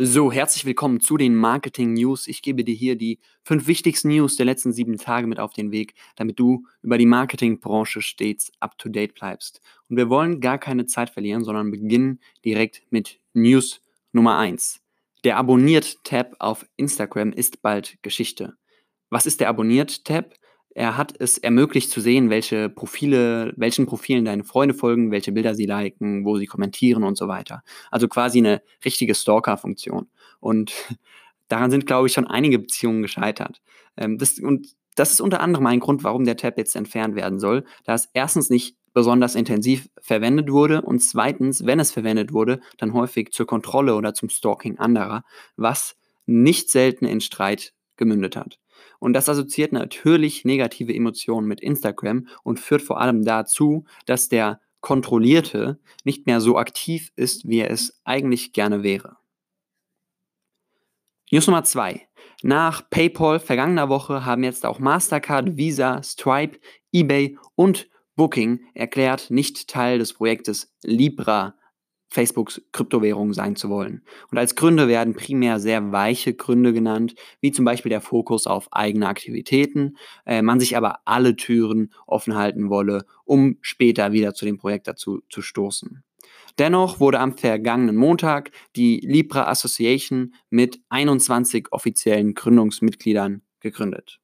So, herzlich willkommen zu den Marketing News. Ich gebe dir hier die fünf wichtigsten News der letzten sieben Tage mit auf den Weg, damit du über die Marketingbranche stets up to date bleibst. Und wir wollen gar keine Zeit verlieren, sondern beginnen direkt mit News Nummer eins. Der Abonniert-Tab auf Instagram ist bald Geschichte. Was ist der Abonniert-Tab? Er hat es ermöglicht zu sehen, welche Profile, welchen Profilen deine Freunde folgen, welche Bilder sie liken, wo sie kommentieren und so weiter. Also quasi eine richtige Stalker-Funktion. Und daran sind, glaube ich, schon einige Beziehungen gescheitert. Ähm, das, und das ist unter anderem ein Grund, warum der Tab jetzt entfernt werden soll, da es erstens nicht besonders intensiv verwendet wurde und zweitens, wenn es verwendet wurde, dann häufig zur Kontrolle oder zum Stalking anderer, was nicht selten in Streit gemündet hat. Und das assoziiert natürlich negative Emotionen mit Instagram und führt vor allem dazu, dass der Kontrollierte nicht mehr so aktiv ist, wie er es eigentlich gerne wäre. News Nummer 2. Nach PayPal vergangener Woche haben jetzt auch Mastercard, Visa, Stripe, eBay und Booking erklärt, nicht Teil des Projektes Libra Facebooks Kryptowährung sein zu wollen. Und als Gründe werden primär sehr weiche Gründe genannt, wie zum Beispiel der Fokus auf eigene Aktivitäten, äh, man sich aber alle Türen offen halten wolle, um später wieder zu dem Projekt dazu zu stoßen. Dennoch wurde am vergangenen Montag die Libra Association mit 21 offiziellen Gründungsmitgliedern gegründet.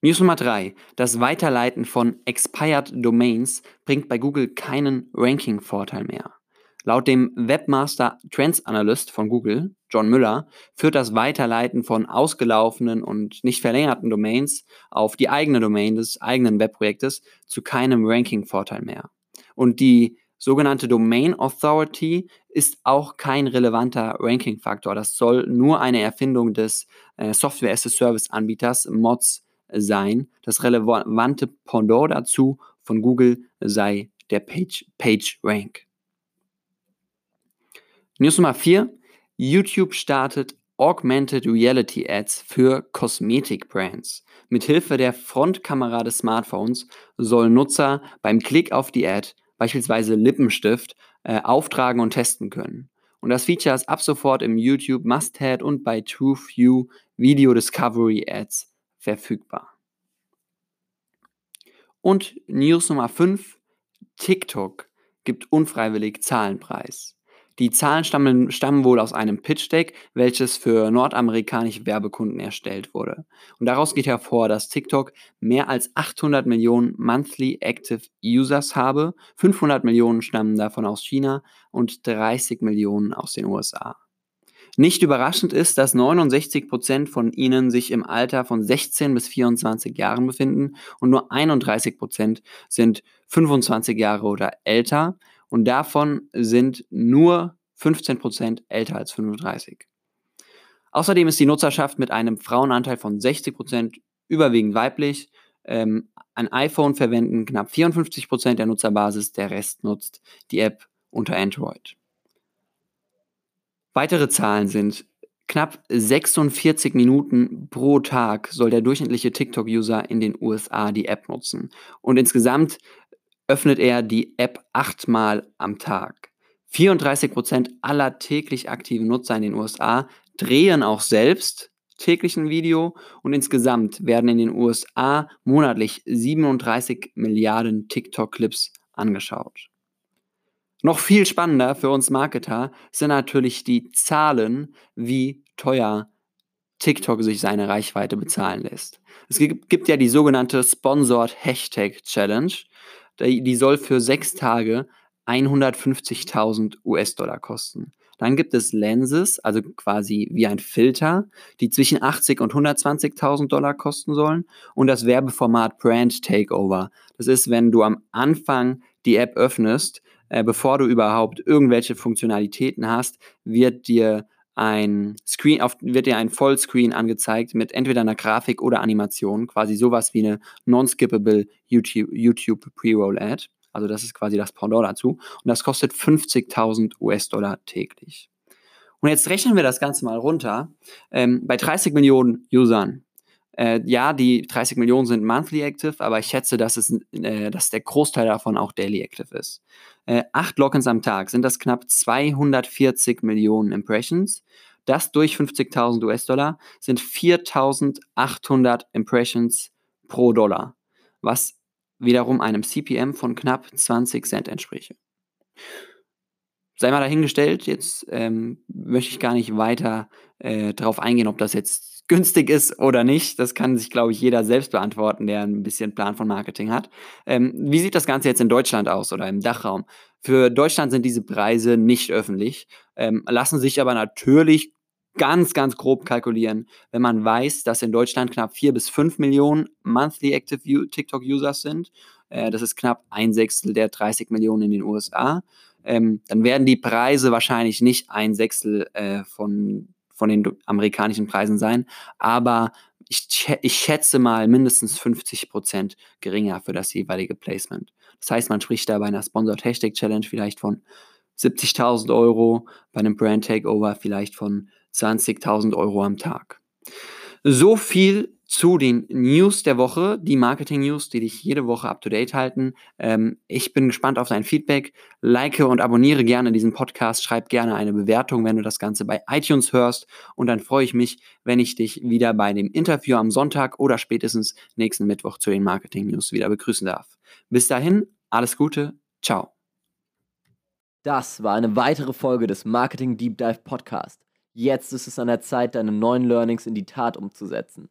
News Nummer 3. Das Weiterleiten von Expired Domains bringt bei Google keinen Ranking-Vorteil mehr. Laut dem Webmaster Trends Analyst von Google, John Müller, führt das Weiterleiten von ausgelaufenen und nicht verlängerten Domains auf die eigene Domain des eigenen Webprojektes zu keinem Ranking-Vorteil mehr. Und die sogenannte Domain Authority ist auch kein relevanter Ranking-Faktor. Das soll nur eine Erfindung des äh, Software-as-a-Service-Anbieters Mods sein. Das relevante Pendant dazu von Google sei der Page, Page Rank. News Nummer 4. YouTube startet Augmented Reality Ads für Kosmetik-Brands. Mithilfe der Frontkamera des Smartphones sollen Nutzer beim Klick auf die Ad beispielsweise Lippenstift äh, auftragen und testen können. Und das Feature ist ab sofort im YouTube Must-Have und bei TrueView Video Discovery Ads verfügbar. Und News Nummer 5, TikTok gibt unfreiwillig Zahlenpreis. Die Zahlen stammen, stammen, wohl aus einem Pitch-Deck, welches für nordamerikanische Werbekunden erstellt wurde. Und daraus geht hervor, dass TikTok mehr als 800 Millionen Monthly Active Users habe, 500 Millionen stammen davon aus China und 30 Millionen aus den USA. Nicht überraschend ist, dass 69% von ihnen sich im Alter von 16 bis 24 Jahren befinden und nur 31% sind 25 Jahre oder älter und davon sind nur 15% älter als 35. Außerdem ist die Nutzerschaft mit einem Frauenanteil von 60% überwiegend weiblich. Ähm, ein iPhone verwenden knapp 54% der Nutzerbasis, der Rest nutzt die App unter Android. Weitere Zahlen sind, knapp 46 Minuten pro Tag soll der durchschnittliche TikTok-User in den USA die App nutzen. Und insgesamt öffnet er die App achtmal am Tag. 34% aller täglich aktiven Nutzer in den USA drehen auch selbst täglich ein Video und insgesamt werden in den USA monatlich 37 Milliarden TikTok-Clips angeschaut. Noch viel spannender für uns Marketer sind natürlich die Zahlen, wie teuer TikTok sich seine Reichweite bezahlen lässt. Es gibt ja die sogenannte Sponsored Hashtag Challenge. Die soll für sechs Tage 150.000 US-Dollar kosten. Dann gibt es Lenses, also quasi wie ein Filter, die zwischen 80 und 120.000 Dollar kosten sollen. Und das Werbeformat Brand Takeover. Das ist, wenn du am Anfang die App öffnest, äh, bevor du überhaupt irgendwelche Funktionalitäten hast, wird dir ein Screen, auf, wird dir ein Vollscreen angezeigt mit entweder einer Grafik oder Animation, quasi sowas wie eine non-skippable YouTube, YouTube Pre-Roll-Ad. Also das ist quasi das Pendant dazu. Und das kostet 50.000 US-Dollar täglich. Und jetzt rechnen wir das Ganze mal runter. Ähm, bei 30 Millionen Usern. Äh, ja, die 30 Millionen sind monthly active, aber ich schätze, dass, es, äh, dass der Großteil davon auch daily active ist. Äh, acht Logins am Tag sind das knapp 240 Millionen Impressions. Das durch 50.000 US-Dollar sind 4.800 Impressions pro Dollar, was wiederum einem CPM von knapp 20 Cent entspräche. Sei mal dahingestellt, jetzt ähm, möchte ich gar nicht weiter äh, darauf eingehen, ob das jetzt günstig ist oder nicht. Das kann sich, glaube ich, jeder selbst beantworten, der ein bisschen Plan von Marketing hat. Ähm, wie sieht das Ganze jetzt in Deutschland aus oder im Dachraum? Für Deutschland sind diese Preise nicht öffentlich, ähm, lassen sich aber natürlich ganz, ganz grob kalkulieren, wenn man weiß, dass in Deutschland knapp 4 bis 5 Millionen Monthly Active TikTok-Users sind. Äh, das ist knapp ein Sechstel der 30 Millionen in den USA. Ähm, dann werden die Preise wahrscheinlich nicht ein Sechstel äh, von, von den amerikanischen Preisen sein, aber ich, ich schätze mal mindestens 50 Prozent geringer für das jeweilige Placement. Das heißt, man spricht da bei einer Sponsored Hashtag Challenge vielleicht von 70.000 Euro, bei einem Brand Takeover vielleicht von 20.000 Euro am Tag. So viel zu den News der Woche, die Marketing-News, die dich jede Woche up-to-date halten. Ähm, ich bin gespannt auf dein Feedback. Like und abonniere gerne diesen Podcast. Schreib gerne eine Bewertung, wenn du das Ganze bei iTunes hörst. Und dann freue ich mich, wenn ich dich wieder bei dem Interview am Sonntag oder spätestens nächsten Mittwoch zu den Marketing-News wieder begrüßen darf. Bis dahin, alles Gute. Ciao. Das war eine weitere Folge des Marketing Deep Dive Podcast. Jetzt ist es an der Zeit, deine neuen Learnings in die Tat umzusetzen.